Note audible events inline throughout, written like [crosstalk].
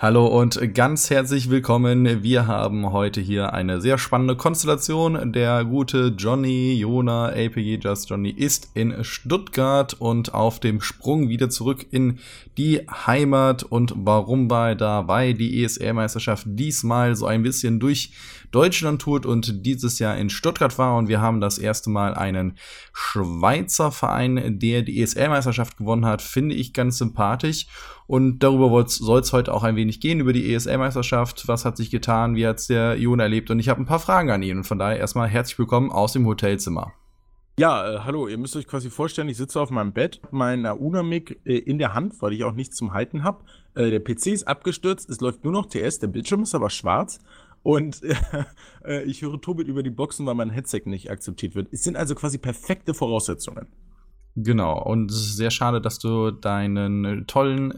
Hallo und ganz herzlich willkommen. Wir haben heute hier eine sehr spannende Konstellation. Der gute Johnny Jona, APG Just Johnny, ist in Stuttgart und auf dem Sprung wieder zurück in die Heimat. Und warum bei dabei die ESL-Meisterschaft diesmal so ein bisschen durch Deutschland tourt und dieses Jahr in Stuttgart war. Und wir haben das erste Mal einen Schweizer Verein, der die ESL-Meisterschaft gewonnen hat, finde ich ganz sympathisch. Und darüber soll es heute auch ein wenig gehen, über die ESL-Meisterschaft. Was hat sich getan? Wie hat's der Jon erlebt? Und ich habe ein paar Fragen an ihn. Und von daher erstmal herzlich willkommen aus dem Hotelzimmer. Ja, äh, hallo, ihr müsst euch quasi vorstellen, ich sitze auf meinem Bett, mein Unamic äh, in der Hand, weil ich auch nichts zum Halten habe. Äh, der PC ist abgestürzt, es läuft nur noch TS, der Bildschirm ist aber schwarz. Und [laughs] äh, ich höre Tobit über die Boxen, weil mein Headset nicht akzeptiert wird. Es sind also quasi perfekte Voraussetzungen. Genau, und es ist sehr schade, dass du deinen tollen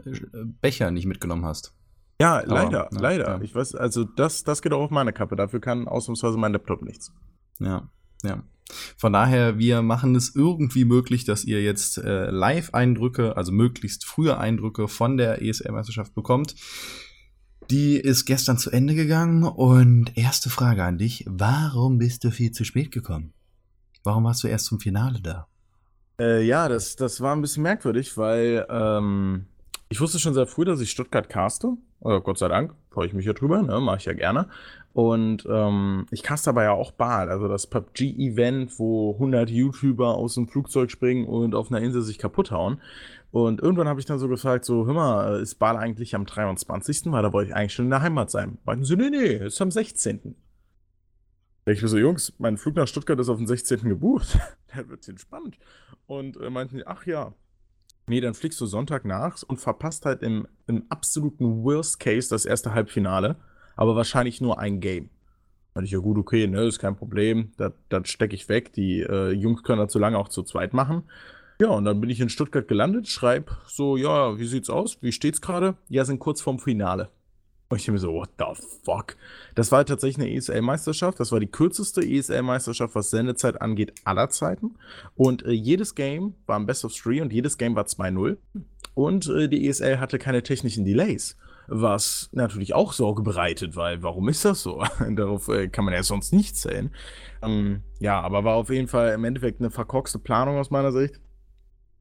Becher nicht mitgenommen hast. Ja, leider, Aber, leider. Ja. Ich weiß, also das, das geht auch auf meine Kappe. Dafür kann ausnahmsweise mein Laptop nichts. Ja, ja. Von daher, wir machen es irgendwie möglich, dass ihr jetzt äh, Live-Eindrücke, also möglichst frühe Eindrücke von der ESL-Meisterschaft bekommt. Die ist gestern zu Ende gegangen und erste Frage an dich. Warum bist du viel zu spät gekommen? Warum warst du erst zum Finale da? Äh, ja, das, das war ein bisschen merkwürdig, weil ähm, ich wusste schon sehr früh, dass ich Stuttgart caste. Äh, Gott sei Dank, freue ich mich ja drüber, ne? mache ich ja gerne. Und ähm, ich caste aber ja auch Bal, also das PUBG-Event, wo 100 YouTuber aus dem Flugzeug springen und auf einer Insel sich kaputt hauen. Und irgendwann habe ich dann so gefragt, so, hör mal, ist Bal eigentlich am 23., weil da wollte ich eigentlich schon in der Heimat sein. Meinten sie, nee, nee, ist am 16. Ich so, Jungs, mein Flug nach Stuttgart ist auf den 16. gebucht. [laughs] Der wird entspannt. Und äh, meinten die, ach ja, nee, dann fliegst du Sonntag nach und verpasst halt im, im absoluten Worst Case das erste Halbfinale, aber wahrscheinlich nur ein Game. Meinte ich, ja gut, okay, ne, ist kein Problem, das, das stecke ich weg. Die äh, Jungs können das so lange auch zu zweit machen. Ja, und dann bin ich in Stuttgart gelandet, schreib so, ja, wie sieht's aus? Wie steht's gerade? Ja, sind kurz vorm Finale. Und ich mir so, what the fuck? Das war tatsächlich eine ESL-Meisterschaft. Das war die kürzeste ESL-Meisterschaft, was Sendezeit angeht, aller Zeiten. Und äh, jedes Game war ein Best of Three und jedes Game war 2-0. Und äh, die ESL hatte keine technischen Delays. Was natürlich auch Sorge bereitet, weil warum ist das so? [laughs] Darauf äh, kann man ja sonst nicht zählen. Ähm, ja, aber war auf jeden Fall im Endeffekt eine verkorkste Planung aus meiner Sicht.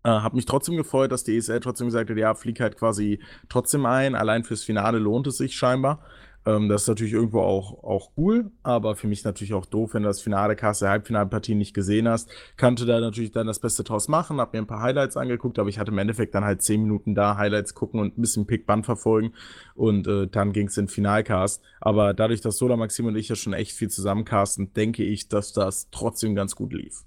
Äh, hab mich trotzdem gefreut, dass die ESL trotzdem gesagt hat, ja, flieg halt quasi trotzdem ein. Allein fürs Finale lohnt es sich scheinbar. Ähm, das ist natürlich irgendwo auch, auch cool, aber für mich natürlich auch doof, wenn du das Finale der Halbfinalpartie nicht gesehen hast. Kannte da natürlich dann das Beste draus machen, hab mir ein paar Highlights angeguckt, aber ich hatte im Endeffekt dann halt zehn Minuten da, Highlights gucken und ein bisschen Pick-Band verfolgen und äh, dann ging es in Finalcast. Aber dadurch, dass Sola Maxim und ich ja schon echt viel zusammencasten, denke ich, dass das trotzdem ganz gut lief.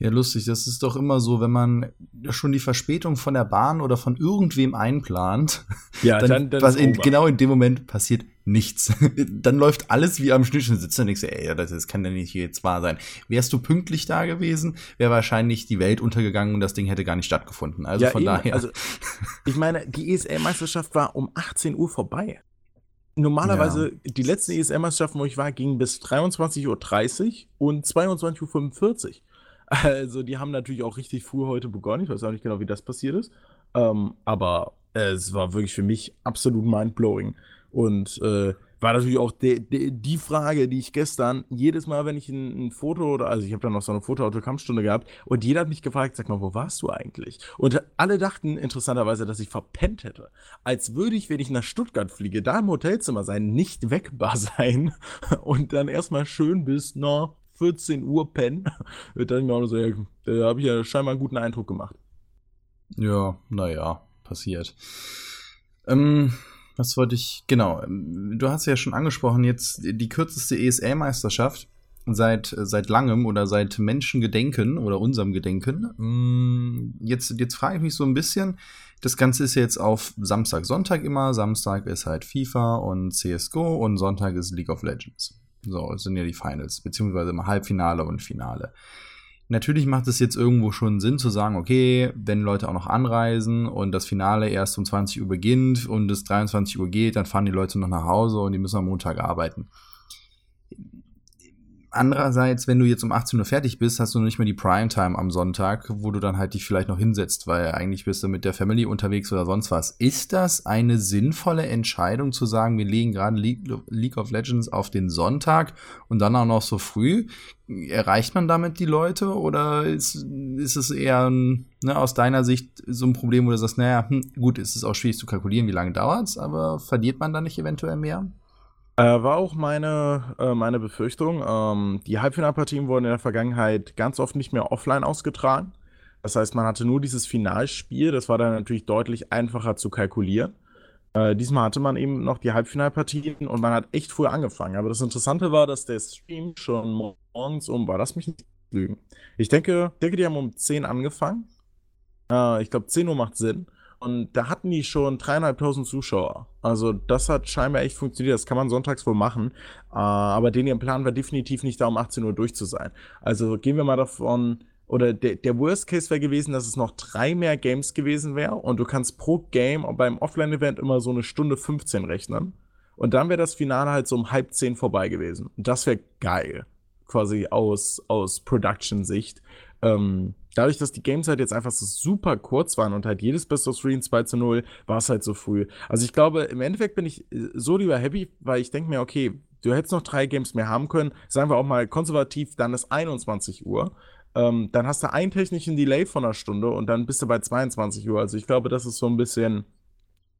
Ja, lustig. Das ist doch immer so, wenn man schon die Verspätung von der Bahn oder von irgendwem einplant. [laughs] Ja, dann, dann, dann was in, genau in dem Moment passiert nichts. [laughs] dann läuft alles wie am Schnitt und sitzt da und denkst, ey, das, das kann ja nicht jetzt wahr sein. Wärst du pünktlich da gewesen, wäre wahrscheinlich die Welt untergegangen und das Ding hätte gar nicht stattgefunden. Also ja, von eben. daher. Also, ich meine, die ESL-Meisterschaft war um 18 Uhr vorbei. Normalerweise, ja. die letzten ESL-Meisterschaften, wo ich war, gingen bis 23.30 Uhr und 22.45 Uhr. Also, die haben natürlich auch richtig früh heute begonnen. Ich weiß auch nicht genau, wie das passiert ist. Ähm, aber äh, es war wirklich für mich absolut mindblowing. Und äh, war natürlich auch de, de, die Frage, die ich gestern jedes Mal, wenn ich ein, ein Foto oder, also ich habe dann noch so eine Fotoautokampfstunde gehabt und jeder hat mich gefragt, sag mal, wo warst du eigentlich? Und alle dachten interessanterweise, dass ich verpennt hätte. Als würde ich, wenn ich nach Stuttgart fliege, da im Hotelzimmer sein, nicht wegbar [laughs] sein und dann erstmal schön bis, na, 14 Uhr pennen. [laughs] dann genau so, ja, da habe ich ja scheinbar einen guten Eindruck gemacht. Ja, naja, passiert. Ähm, was wollte ich, genau, ähm, du hast ja schon angesprochen, jetzt die kürzeste ESL-Meisterschaft seit, seit langem oder seit Menschengedenken oder unserem Gedenken. Mm, jetzt, jetzt frage ich mich so ein bisschen, das Ganze ist jetzt auf Samstag, Sonntag immer. Samstag ist halt FIFA und CSGO und Sonntag ist League of Legends. So, es sind ja die Finals, beziehungsweise im Halbfinale und Finale. Natürlich macht es jetzt irgendwo schon Sinn zu sagen, okay, wenn Leute auch noch anreisen und das Finale erst um 20 Uhr beginnt und es 23 Uhr geht, dann fahren die Leute noch nach Hause und die müssen am Montag arbeiten. Andererseits, wenn du jetzt um 18 Uhr fertig bist, hast du noch nicht mehr die Primetime am Sonntag, wo du dann halt dich vielleicht noch hinsetzt, weil eigentlich bist du mit der Family unterwegs oder sonst was. Ist das eine sinnvolle Entscheidung zu sagen, wir legen gerade League of Legends auf den Sonntag und dann auch noch so früh? Erreicht man damit die Leute oder ist, ist es eher ne, aus deiner Sicht so ein Problem, wo du sagst, naja, hm, gut, ist es auch schwierig zu kalkulieren, wie lange dauert's, aber verliert man da nicht eventuell mehr? Äh, war auch meine, äh, meine Befürchtung. Ähm, die Halbfinalpartien wurden in der Vergangenheit ganz oft nicht mehr offline ausgetragen. Das heißt, man hatte nur dieses Finalspiel. Das war dann natürlich deutlich einfacher zu kalkulieren. Äh, diesmal hatte man eben noch die Halbfinalpartien und man hat echt früh angefangen. Aber das Interessante war, dass der Stream schon morgens um war. Lass mich nicht lügen. Ich denke, denke, die haben um 10 angefangen. Äh, ich glaube, 10 Uhr macht Sinn. Und da hatten die schon dreieinhalbtausend Zuschauer. Also das hat scheinbar echt funktioniert. Das kann man sonntags wohl machen. Äh, aber den ihr Plan war definitiv nicht da um 18 Uhr durch zu sein. Also gehen wir mal davon, oder der, der Worst Case wäre gewesen, dass es noch drei mehr Games gewesen wäre und du kannst pro Game beim Offline-Event immer so eine Stunde 15 rechnen. Und dann wäre das Finale halt so um halb zehn vorbei gewesen. Und das wäre geil. Quasi aus, aus Production-Sicht. Ähm, dadurch, dass die Games halt jetzt einfach so super kurz waren und halt jedes Best of 3 in 2 zu 0, war es halt so früh. Also ich glaube, im Endeffekt bin ich äh, so lieber happy, weil ich denke mir, okay, du hättest noch drei Games mehr haben können. Sagen wir auch mal konservativ, dann ist 21 Uhr. Ähm, dann hast du einen technischen Delay von einer Stunde und dann bist du bei 22 Uhr. Also ich glaube, das ist so ein bisschen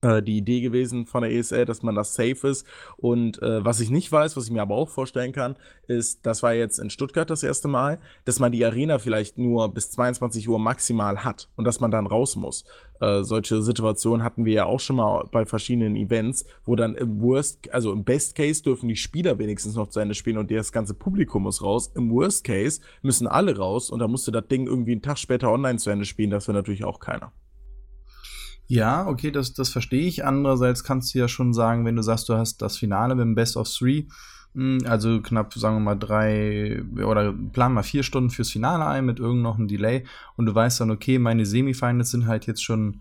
die Idee gewesen von der ESL, dass man das safe ist. Und äh, was ich nicht weiß, was ich mir aber auch vorstellen kann, ist, das war jetzt in Stuttgart das erste Mal, dass man die Arena vielleicht nur bis 22 Uhr maximal hat und dass man dann raus muss. Äh, solche Situationen hatten wir ja auch schon mal bei verschiedenen Events, wo dann im Worst, also im Best Case dürfen die Spieler wenigstens noch zu Ende spielen und das ganze Publikum muss raus. Im Worst Case müssen alle raus und dann musste das Ding irgendwie einen Tag später online zu Ende spielen. Das wäre natürlich auch keiner. Ja, okay, das, das verstehe ich. Andererseits kannst du ja schon sagen, wenn du sagst, du hast das Finale mit dem Best of Three, hm, also knapp, sagen wir mal, drei oder plan mal vier Stunden fürs Finale ein mit irgend noch einem Delay und du weißt dann, okay, meine Semifinals sind halt jetzt schon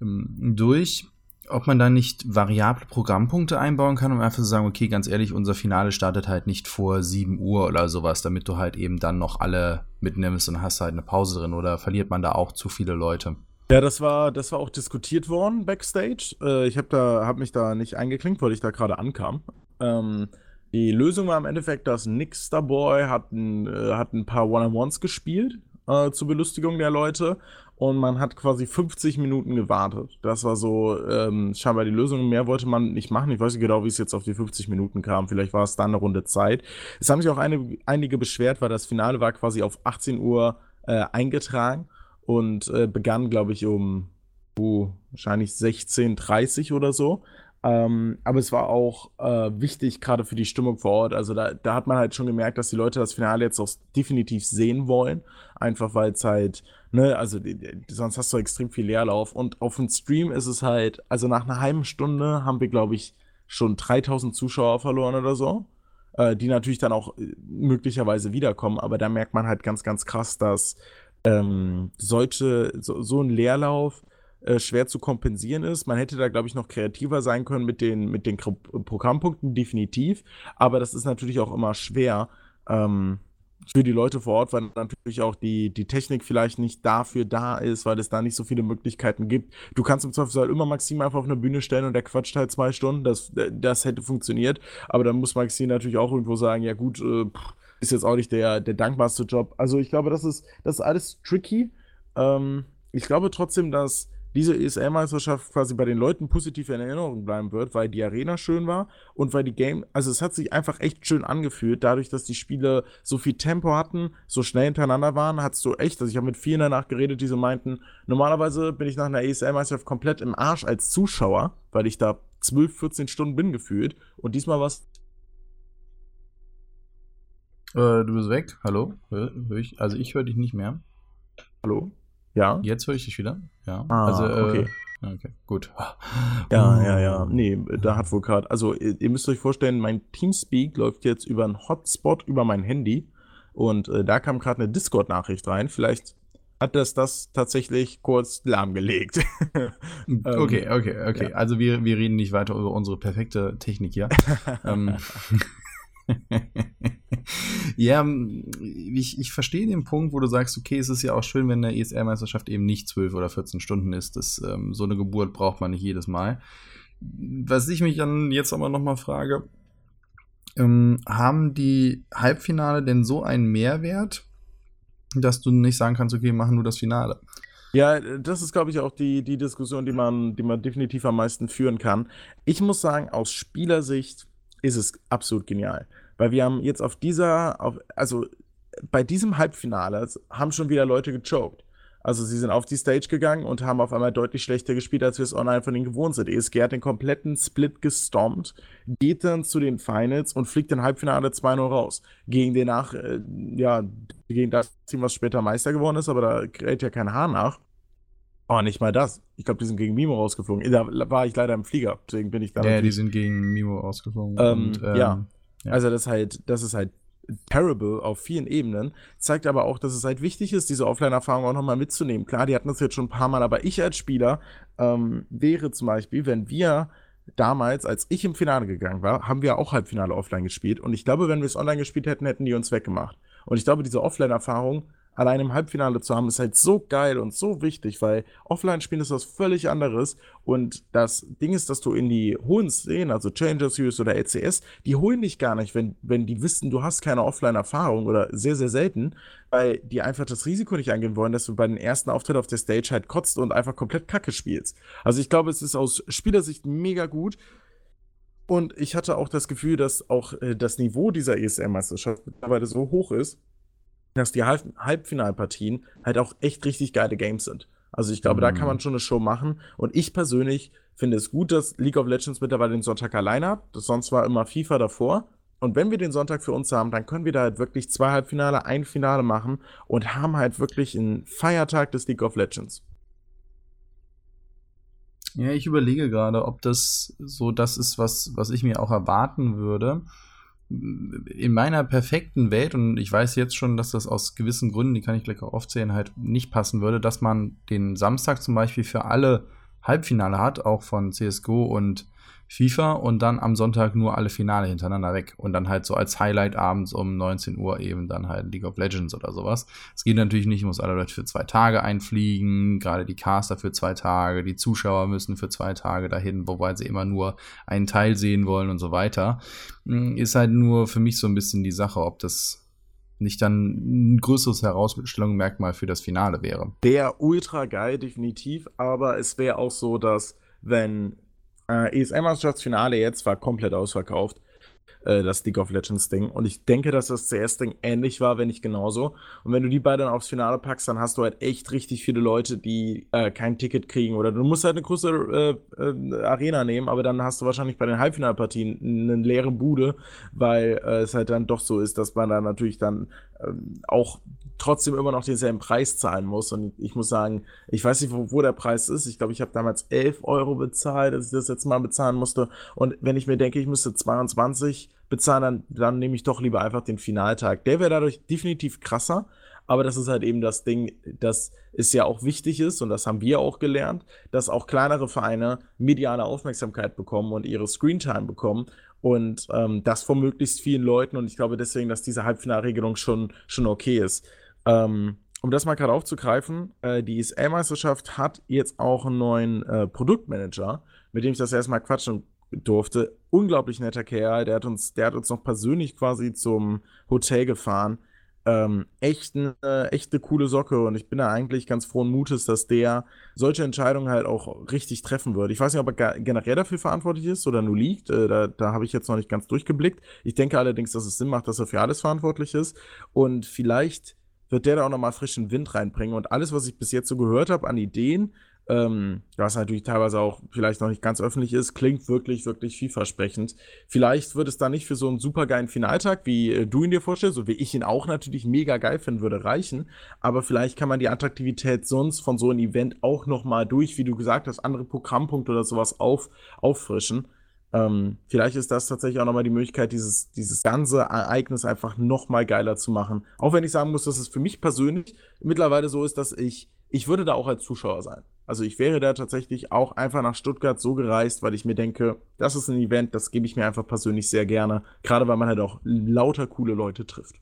ähm, durch. Ob man da nicht variable Programmpunkte einbauen kann, um einfach zu sagen, okay, ganz ehrlich, unser Finale startet halt nicht vor 7 Uhr oder sowas, damit du halt eben dann noch alle mitnimmst und hast halt eine Pause drin oder verliert man da auch zu viele Leute? Ja, das war, das war auch diskutiert worden backstage. Äh, ich habe da, hab mich da nicht eingeklinkt, weil ich da gerade ankam. Ähm, die Lösung war im Endeffekt, dass Nick Starboy hat ein, äh, hat ein paar One-on-Ones gespielt äh, zur Belustigung der Leute und man hat quasi 50 Minuten gewartet. Das war so ähm, scheinbar die Lösung. Mehr wollte man nicht machen. Ich weiß nicht genau, wie es jetzt auf die 50 Minuten kam. Vielleicht war es dann eine Runde Zeit. Es haben sich auch eine, einige beschwert, weil das Finale war quasi auf 18 Uhr äh, eingetragen und äh, begann, glaube ich, um uh, wahrscheinlich 16.30 oder so. Ähm, aber es war auch äh, wichtig, gerade für die Stimmung vor Ort. Also da, da hat man halt schon gemerkt, dass die Leute das Finale jetzt auch definitiv sehen wollen. Einfach weil es halt, ne, also sonst hast du extrem viel Leerlauf. Und auf dem Stream ist es halt, also nach einer halben Stunde haben wir, glaube ich, schon 3000 Zuschauer verloren oder so. Äh, die natürlich dann auch äh, möglicherweise wiederkommen. Aber da merkt man halt ganz, ganz krass, dass ähm, solche, so, so ein Leerlauf äh, schwer zu kompensieren ist. Man hätte da, glaube ich, noch kreativer sein können mit den, mit den Programmpunkten, definitiv. Aber das ist natürlich auch immer schwer ähm, für die Leute vor Ort, weil natürlich auch die, die Technik vielleicht nicht dafür da ist, weil es da nicht so viele Möglichkeiten gibt. Du kannst im Zweifelsfall immer Maxim einfach auf eine Bühne stellen und der quatscht halt zwei Stunden. Das, das hätte funktioniert. Aber dann muss Maxim natürlich auch irgendwo sagen, ja gut, äh, pff, ist jetzt auch nicht der, der dankbarste Job. Also ich glaube, das ist, das ist alles tricky. Ähm, ich glaube trotzdem, dass diese ESL-Meisterschaft quasi bei den Leuten positiv in Erinnerung bleiben wird, weil die Arena schön war und weil die Game, also es hat sich einfach echt schön angefühlt, dadurch, dass die Spiele so viel Tempo hatten, so schnell hintereinander waren, hattest du echt, also ich habe mit vielen danach geredet, die so meinten, normalerweise bin ich nach einer ESL-Meisterschaft komplett im Arsch als Zuschauer, weil ich da 12, 14 Stunden bin gefühlt und diesmal war es äh, du bist weg. Hallo? Hör, hör ich, also ich höre dich nicht mehr. Hallo? Ja. Jetzt höre ich dich wieder. Ja. Ah, also, äh, okay. Okay, gut. [laughs] Ja, ja, ja. Nee, da hat wohl gerade. Also, ihr müsst euch vorstellen, mein Teamspeak läuft jetzt über einen Hotspot über mein Handy. Und äh, da kam gerade eine Discord-Nachricht rein. Vielleicht hat das das tatsächlich kurz lahmgelegt. [laughs] okay, okay, okay. Ja. Also wir, wir reden nicht weiter über unsere perfekte Technik hier. [laughs] ähm, Ja, ich, ich verstehe den Punkt, wo du sagst, okay, es ist ja auch schön, wenn eine ESR-Meisterschaft eben nicht 12 oder 14 Stunden ist. Das, ähm, so eine Geburt braucht man nicht jedes Mal. Was ich mich dann jetzt aber nochmal frage, ähm, haben die Halbfinale denn so einen Mehrwert, dass du nicht sagen kannst, okay, machen nur das Finale? Ja, das ist, glaube ich, auch die, die Diskussion, die man, die man definitiv am meisten führen kann. Ich muss sagen, aus Spielersicht ist es absolut genial. Weil wir haben jetzt auf dieser, auf, also bei diesem Halbfinale haben schon wieder Leute gechoked. Also sie sind auf die Stage gegangen und haben auf einmal deutlich schlechter gespielt, als wir es online von ihnen gewohnt sind. ESG hat den kompletten Split gestompt, geht dann zu den Finals und fliegt im Halbfinale 2-0 raus. Gegen den nach, äh, ja, gegen das Team, was später Meister geworden ist, aber da kräht ja kein Haar nach. Oh, nicht mal das. Ich glaube, die sind gegen Mimo rausgeflogen. Da war ich leider im Flieger, deswegen bin ich da. Ja, die sind gegen Mimo rausgeflogen. Ähm, und, ähm, ja. Ja. Also das ist halt, das ist halt terrible auf vielen Ebenen, zeigt aber auch, dass es halt wichtig ist, diese Offline-Erfahrung auch nochmal mitzunehmen. Klar, die hatten das jetzt schon ein paar Mal, aber ich als Spieler ähm, wäre zum Beispiel, wenn wir damals, als ich im Finale gegangen war, haben wir auch Halbfinale offline gespielt und ich glaube, wenn wir es online gespielt hätten, hätten die uns weggemacht. Und ich glaube, diese Offline-Erfahrung allein im Halbfinale zu haben, ist halt so geil und so wichtig, weil Offline-Spielen ist was völlig anderes. Und das Ding ist, dass du in die hohen Szenen, also Challenger Series oder LCS, die holen dich gar nicht, wenn, wenn die wissen, du hast keine Offline-Erfahrung oder sehr, sehr selten, weil die einfach das Risiko nicht eingehen wollen, dass du bei den ersten Auftritt auf der Stage halt kotzt und einfach komplett Kacke spielst. Also ich glaube, es ist aus Spielersicht mega gut. Und ich hatte auch das Gefühl, dass auch äh, das Niveau dieser ESL-Meisterschaft mittlerweile so hoch ist, dass die Halb Halbfinalpartien halt auch echt richtig geile Games sind. Also ich glaube, mhm. da kann mhm. man schon eine Show machen. Und ich persönlich finde es gut, dass League of Legends mittlerweile den Sonntag alleine hat. Das sonst war immer FIFA davor. Und wenn wir den Sonntag für uns haben, dann können wir da halt wirklich zwei Halbfinale, ein Finale machen und haben halt wirklich einen Feiertag des League of Legends. Ja, ich überlege gerade, ob das so das ist, was, was ich mir auch erwarten würde in meiner perfekten Welt, und ich weiß jetzt schon, dass das aus gewissen Gründen, die kann ich gleich auch aufzählen, halt nicht passen würde, dass man den Samstag zum Beispiel für alle Halbfinale hat, auch von CSGO und FIFA und dann am Sonntag nur alle Finale hintereinander weg und dann halt so als Highlight abends um 19 Uhr eben dann halt League of Legends oder sowas. Es geht natürlich nicht, muss alle Leute für zwei Tage einfliegen, gerade die Caster für zwei Tage, die Zuschauer müssen für zwei Tage dahin, wobei sie immer nur einen Teil sehen wollen und so weiter. Hm, ist halt nur für mich so ein bisschen die Sache, ob das nicht dann ein größeres Herausstellungsmerkmal für das Finale wäre. Der ultra geil, definitiv, aber es wäre auch so, dass wenn äh, ESL-Meisterschaftsfinale jetzt war komplett ausverkauft. Äh, das League of Legends Ding. Und ich denke, dass das CS-Ding ähnlich war, wenn nicht genauso. Und wenn du die beiden aufs Finale packst, dann hast du halt echt richtig viele Leute, die äh, kein Ticket kriegen. Oder du musst halt eine größere äh, äh, Arena nehmen, aber dann hast du wahrscheinlich bei den Halbfinalpartien eine leere Bude, weil es halt dann doch so ist, dass man da natürlich dann ähm, auch trotzdem immer noch denselben Preis zahlen muss. Und ich muss sagen, ich weiß nicht, wo, wo der Preis ist. Ich glaube, ich habe damals 11 Euro bezahlt, als ich das jetzt mal bezahlen musste. Und wenn ich mir denke, ich müsste 22 bezahlen, dann, dann nehme ich doch lieber einfach den Finaltag. Der wäre dadurch definitiv krasser. Aber das ist halt eben das Ding, dass es ja auch wichtig ist, und das haben wir auch gelernt, dass auch kleinere Vereine mediale Aufmerksamkeit bekommen und ihre Screentime bekommen und ähm, das von möglichst vielen Leuten. Und ich glaube deswegen, dass diese Halbfinalregelung schon, schon okay ist. Ähm, um das mal gerade aufzugreifen, äh, die ESL-Meisterschaft hat jetzt auch einen neuen äh, Produktmanager, mit dem ich das erstmal quatschen durfte. Unglaublich netter Kerl, der hat uns, der hat uns noch persönlich quasi zum Hotel gefahren. Ähm, echt, eine, echt eine coole Socke und ich bin da eigentlich ganz frohen Mutes, dass der solche Entscheidungen halt auch richtig treffen wird. Ich weiß nicht, ob er generell dafür verantwortlich ist oder nur liegt. Äh, da da habe ich jetzt noch nicht ganz durchgeblickt. Ich denke allerdings, dass es Sinn macht, dass er für alles verantwortlich ist und vielleicht wird der da auch nochmal frischen Wind reinbringen. Und alles, was ich bis jetzt so gehört habe an Ideen, ähm, was natürlich teilweise auch vielleicht noch nicht ganz öffentlich ist, klingt wirklich, wirklich vielversprechend. Vielleicht wird es da nicht für so einen supergeilen Finaltag, wie äh, du ihn dir vorstellst, und wie ich ihn auch natürlich mega geil finden würde, reichen. Aber vielleicht kann man die Attraktivität sonst von so einem Event auch nochmal durch, wie du gesagt hast, andere Programmpunkte oder sowas auf, auffrischen. Ähm, vielleicht ist das tatsächlich auch nochmal die Möglichkeit, dieses, dieses ganze Ereignis einfach nochmal geiler zu machen. Auch wenn ich sagen muss, dass es für mich persönlich mittlerweile so ist, dass ich, ich würde da auch als Zuschauer sein. Also ich wäre da tatsächlich auch einfach nach Stuttgart so gereist, weil ich mir denke, das ist ein Event, das gebe ich mir einfach persönlich sehr gerne. Gerade weil man halt auch lauter coole Leute trifft.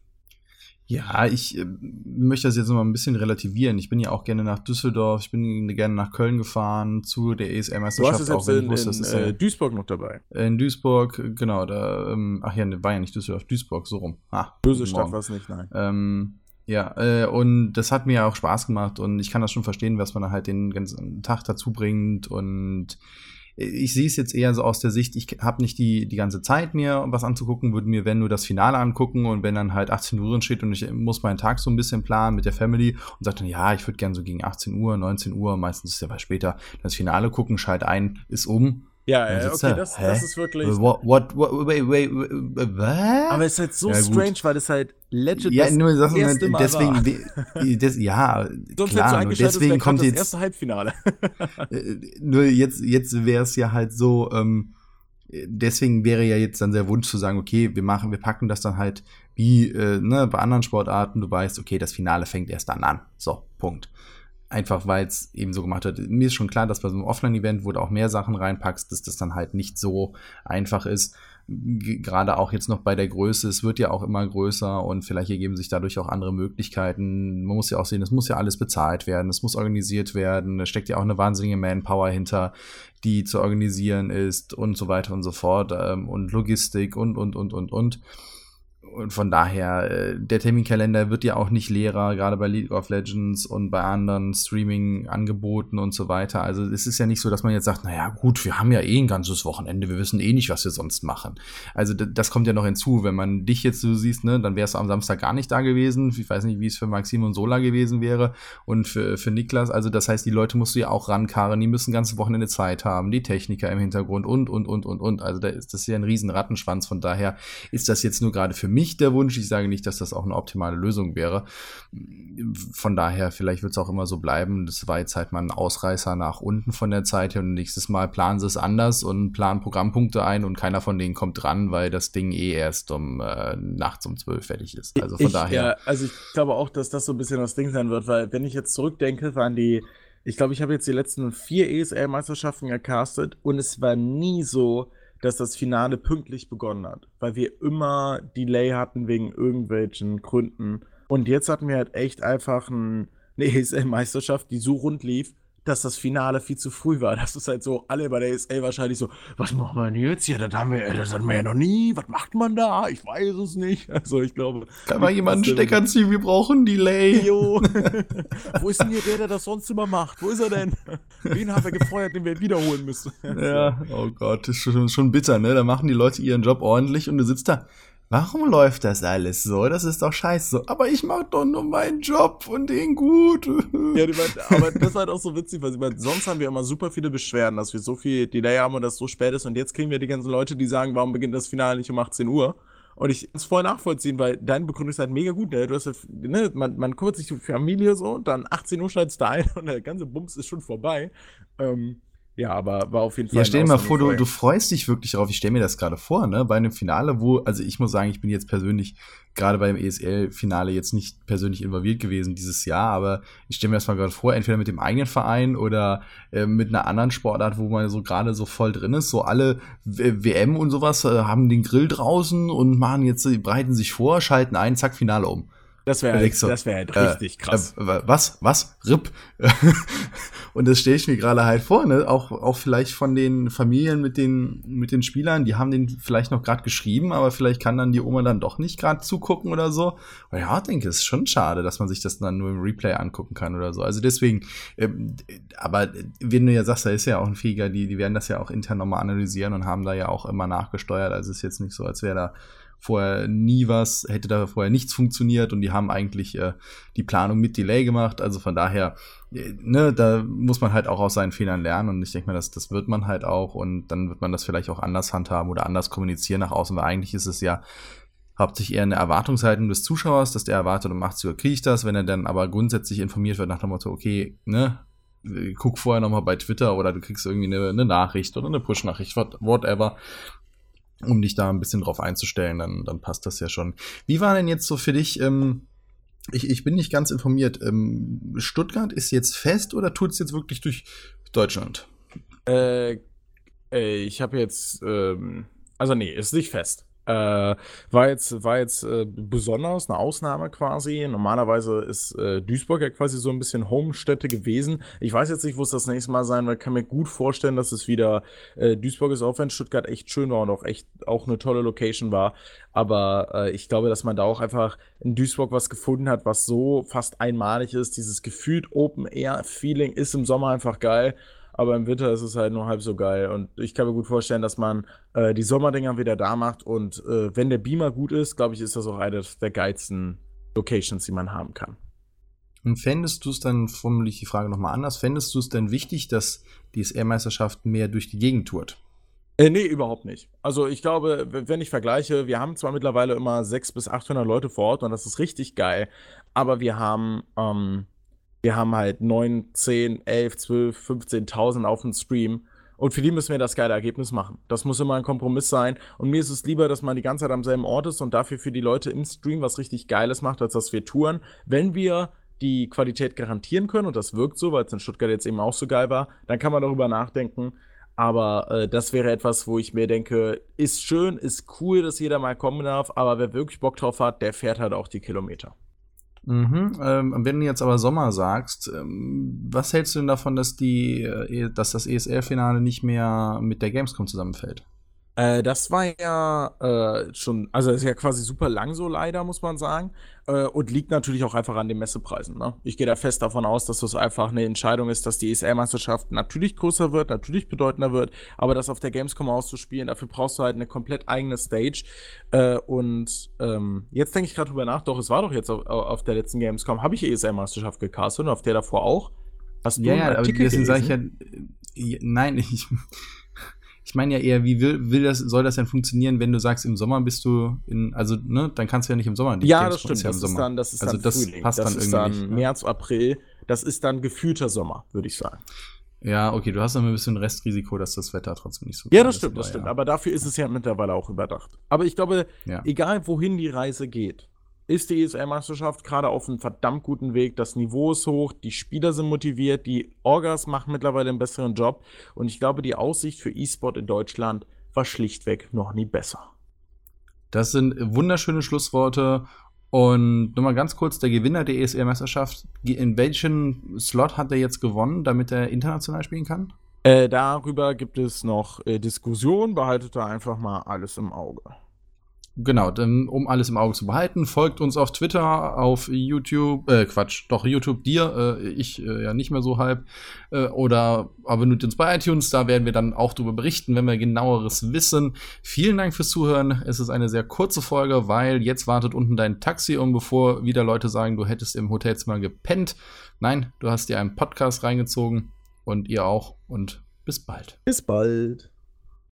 Ja, ich äh, möchte das jetzt noch mal ein bisschen relativieren. Ich bin ja auch gerne nach Düsseldorf, ich bin gerne nach Köln gefahren zu der ESL-Meisterschaft. Es jetzt in, wusste, in, in äh, Duisburg noch dabei. In Duisburg, genau. Da, ähm, ach ja, ne, war ja nicht Düsseldorf, Duisburg, so rum. Ah, Böse Stadt war es nicht, nein. Ähm, ja, äh, und das hat mir auch Spaß gemacht und ich kann das schon verstehen, was man halt den ganzen Tag dazu bringt und ich sehe es jetzt eher so aus der Sicht, ich habe nicht die, die ganze Zeit mir was anzugucken, würde mir, wenn nur das Finale angucken und wenn dann halt 18 Uhr drin steht und ich muss meinen Tag so ein bisschen planen mit der Family und sage dann, ja, ich würde gerne so gegen 18 Uhr, 19 Uhr, meistens ist ja was später, das Finale gucken, schalt ein, ist um ja, äh, okay, das, das, ist wirklich. What, what, what, wait, wait, wait, what? Aber es ist halt so ja, strange, weil es halt legit ja, das nur das erste Mal deswegen, war. Des, ja, [laughs] Sonst klar, nur deswegen kommt jetzt das erste Halbfinale. [laughs] Äh, nur jetzt, jetzt wäre es ja halt so, ähm, deswegen wäre ja jetzt dann der Wunsch zu sagen, okay, wir machen, wir packen das dann halt wie äh, ne, bei anderen Sportarten, du weißt, okay, das Finale fängt erst dann an. So, Punkt. Einfach weil es eben so gemacht hat. Mir ist schon klar, dass bei so einem Offline-Event, wo du auch mehr Sachen reinpackst, dass das dann halt nicht so einfach ist. Gerade auch jetzt noch bei der Größe, es wird ja auch immer größer und vielleicht ergeben sich dadurch auch andere Möglichkeiten. Man muss ja auch sehen, es muss ja alles bezahlt werden, es muss organisiert werden, da steckt ja auch eine wahnsinnige Manpower hinter, die zu organisieren ist und so weiter und so fort ähm, und Logistik und, und, und, und, und. Und von daher, äh, der Terminkalender wird ja auch nicht leerer, gerade bei League of Legends und bei anderen Streaming-Angeboten und so weiter. Also es ist ja nicht so, dass man jetzt sagt, naja gut, wir haben ja eh ein ganzes Wochenende, wir wissen eh nicht, was wir sonst machen. Also das kommt ja noch hinzu, wenn man dich jetzt so siehst, ne, dann wärst du am Samstag gar nicht da gewesen. Ich weiß nicht, wie es für Maxim und Sola gewesen wäre und für, für Niklas. Also das heißt, die Leute musst du ja auch rankarren, die müssen ganze Wochenende Zeit haben, die Techniker im Hintergrund und, und, und, und, und. Also da ist das ja ein riesen Rattenschwanz. Von daher ist das jetzt nur gerade für mich nicht der Wunsch. Ich sage nicht, dass das auch eine optimale Lösung wäre. Von daher, vielleicht wird es auch immer so bleiben. Das war jetzt halt mal ein Ausreißer nach unten von der Zeit her und nächstes Mal planen sie es anders und planen Programmpunkte ein und keiner von denen kommt dran, weil das Ding eh erst um äh, nachts um zwölf fertig ist. Also von ich, daher. Ja, also ich glaube auch, dass das so ein bisschen das Ding sein wird, weil wenn ich jetzt zurückdenke, waren die ich glaube, ich habe jetzt die letzten vier ESL-Meisterschaften gecastet und es war nie so, dass das Finale pünktlich begonnen hat, weil wir immer Delay hatten wegen irgendwelchen Gründen. Und jetzt hatten wir halt echt einfach ein, eine ESL-Meisterschaft, die so rund lief, dass das Finale viel zu früh war. [laughs] Das ist halt so, alle bei der ESL wahrscheinlich so, was machen wir denn jetzt hier? Das haben wir, das hatten wir ja noch nie. Was macht man da? Ich weiß es nicht. [laughs] Also ich glaube. Kann mal jemand einen Stecker ziehen? Wir brauchen Delay. Jo. [laughs] Wo ist denn hier der, der das sonst immer macht? Wo ist er denn? Wen haben wir gefeuert, den wir wiederholen müssen? ja, oh Gott, das ist schon, schon bitter, ne? Da machen die Leute ihren Job ordentlich und du sitzt da. Warum läuft das alles so? Das ist doch scheiße. Aber ich mach doch nur meinen Job und den gut. ja, aber das ist halt auch so witzig, weil ich meine, sonst haben wir immer super viele Beschwerden, dass wir so viel Delay haben und das so spät ist. Und jetzt kriegen wir die ganzen Leute, die sagen, warum beginnt das Finale nicht um 18 Uhr? Und ich kann es voll nachvollziehen, weil deine Begründung ist halt mega gut. Ne? Du hast halt, ne, man, man kümmert sich um Familie so, dann 18 Uhr schaltest du ein [laughs] und der ganze Bums ist schon vorbei. Ähm, ja, aber war auf jeden Fall. Ja, stell dir mal vor, du, du freust dich wirklich darauf. Ich stelle mir das gerade vor, ne? Bei einem Finale, wo, also ich muss sagen, ich bin jetzt persönlich gerade beim ESL-Finale jetzt nicht persönlich involviert gewesen dieses Jahr, aber ich stelle mir das mal gerade vor, entweder mit dem eigenen Verein oder äh, mit einer anderen Sportart, wo man so gerade so voll drin ist. So alle w WM und sowas äh, haben den Grill draußen und machen jetzt, breiten sich vor, schalten ein, zack, Finale um. Das wäre halt, so, wär halt richtig äh, krass. Äh, was? Was? RIP? [laughs] und das stelle ich mir gerade halt vor, ne? Auch, auch vielleicht von den Familien mit den, mit den Spielern, die haben den vielleicht noch gerade geschrieben, aber vielleicht kann dann die Oma dann doch nicht gerade zugucken oder so. Und ja, denke, es ist schon schade, dass man sich das dann nur im Replay angucken kann oder so. Also deswegen, ähm, aber wenn du ja sagst, da ist ja auch ein Fähiger, die, die werden das ja auch intern nochmal analysieren und haben da ja auch immer nachgesteuert. Also es ist jetzt nicht so, als wäre da vorher nie was, hätte da vorher nichts funktioniert und die haben eigentlich äh, die Planung mit Delay gemacht. Also von daher, äh, ne, da muss man halt auch aus seinen Fehlern lernen und ich denke mir, das, das wird man halt auch und dann wird man das vielleicht auch anders handhaben oder anders kommunizieren nach außen, weil eigentlich ist es ja hauptsächlich eher eine Erwartungshaltung des Zuschauers, dass der erwartet, um 80 Uhr kriege ich das, wenn er dann aber grundsätzlich informiert wird nach dem Motto, okay, ne, guck vorher nochmal bei Twitter oder du kriegst irgendwie eine, eine Nachricht oder eine Push-Nachricht, whatever um dich da ein bisschen drauf einzustellen, dann, dann passt das ja schon. Wie war denn jetzt so für dich, ähm, ich, ich bin nicht ganz informiert, ähm, Stuttgart ist jetzt fest oder tut es jetzt wirklich durch Deutschland? Äh, äh ich habe jetzt, ähm, also nee, ist nicht fest. Äh, war jetzt, war jetzt äh, besonders eine Ausnahme quasi. Normalerweise ist äh, Duisburg ja quasi so ein bisschen Homestätte gewesen. Ich weiß jetzt nicht, wo es das nächste Mal sein wird. Kann mir gut vorstellen, dass es wieder äh, Duisburg ist, auch wenn Stuttgart echt schön war und auch echt auch eine tolle Location war. Aber äh, ich glaube, dass man da auch einfach in Duisburg was gefunden hat, was so fast einmalig ist. Dieses gefühlt Open-Air-Feeling ist im Sommer einfach geil aber im Winter ist es halt nur halb so geil. Und ich kann mir gut vorstellen, dass man äh, die Sommerdinger wieder da macht. Und äh, wenn der Beamer gut ist, glaube ich, ist das auch eine der geilsten Locations, die man haben kann. Und fändest du es dann, formuliere ich die Frage nochmal anders, fändest du es denn wichtig, dass die SR-Meisterschaft mehr durch die Gegend tourt? Äh, nee, überhaupt nicht. Also ich glaube, wenn ich vergleiche, wir haben zwar mittlerweile immer 600 bis 800 Leute vor Ort und das ist richtig geil, aber wir haben ähm, wir haben halt 9, 10, 11, 12, 15.000 auf dem Stream. Und für die müssen wir das geile Ergebnis machen. Das muss immer ein Kompromiss sein. Und mir ist es lieber, dass man die ganze Zeit am selben Ort ist und dafür für die Leute im Stream was richtig Geiles macht, als dass wir touren. Wenn wir die Qualität garantieren können, und das wirkt so, weil es in Stuttgart jetzt eben auch so geil war, dann kann man darüber nachdenken. Aber äh, das wäre etwas, wo ich mir denke, ist schön, ist cool, dass jeder mal kommen darf, aber wer wirklich Bock drauf hat, der fährt halt auch die Kilometer. Mhm, ähm, wenn du jetzt aber Sommer sagst, ähm, was hältst du denn davon, dass die, äh, dass das ESL-Finale nicht mehr mit der Gamescom zusammenfällt? Äh, das war ja äh, schon, also ist ja quasi super lang so leider, muss man sagen. Äh, und liegt natürlich auch einfach an den Messepreisen. Ne? Ich gehe da fest davon aus, dass das einfach eine Entscheidung ist, dass die ESL-Meisterschaft natürlich größer wird, natürlich bedeutender wird, aber das auf der Gamescom auszuspielen, dafür brauchst du halt eine komplett eigene Stage. Äh, und ähm, jetzt denke ich gerade drüber nach, doch, es war doch jetzt auf, auf der letzten Gamescom, habe ich ESL-Meisterschaft gecastet und auf der davor auch. Hast du ja, einen Artikel ja, deswegen sage ich ja, nein, [laughs] ich, ich meine ja eher, wie will, will das, soll das denn funktionieren, wenn du sagst, im Sommer bist du in, also, ne, dann kannst du ja nicht im Sommer. Die ja, Games das stimmt. Ja das, ist dann, das ist also dann das Frühling. Passt das dann ist dann nicht? März, April. Das ist dann gefühlter Sommer, würde ich sagen. Ja, okay, du hast noch ein bisschen Restrisiko, dass das Wetter trotzdem nicht so Ja, das stimmt, das stimmt. Ja. Aber dafür ist es ja mittlerweile auch überdacht. Aber ich glaube, ja. egal wohin die Reise geht, ist die ESL-Meisterschaft gerade auf einem verdammt guten Weg. Das Niveau ist hoch, die Spieler sind motiviert, die Orgas machen mittlerweile einen besseren Job. Und ich glaube, die Aussicht für E-Sport in Deutschland war schlichtweg noch nie besser. Das sind wunderschöne Schlussworte. Und nochmal ganz kurz, der Gewinner der ESL-Meisterschaft, in welchen Slot hat er jetzt gewonnen, damit er international spielen kann? Äh, darüber gibt es noch äh, Diskussionen, behaltet da einfach mal alles im Auge. Genau, um alles im Auge zu behalten, folgt uns auf Twitter, auf YouTube, äh, Quatsch, doch YouTube dir, äh, ich äh, ja nicht mehr so halb, äh, oder abonniert uns bei iTunes, da werden wir dann auch darüber berichten, wenn wir genaueres wissen. Vielen Dank fürs Zuhören. Es ist eine sehr kurze Folge, weil jetzt wartet unten dein Taxi und bevor wieder Leute sagen, du hättest im Hotelzimmer gepennt. Nein, du hast dir einen Podcast reingezogen und ihr auch und bis bald. Bis bald.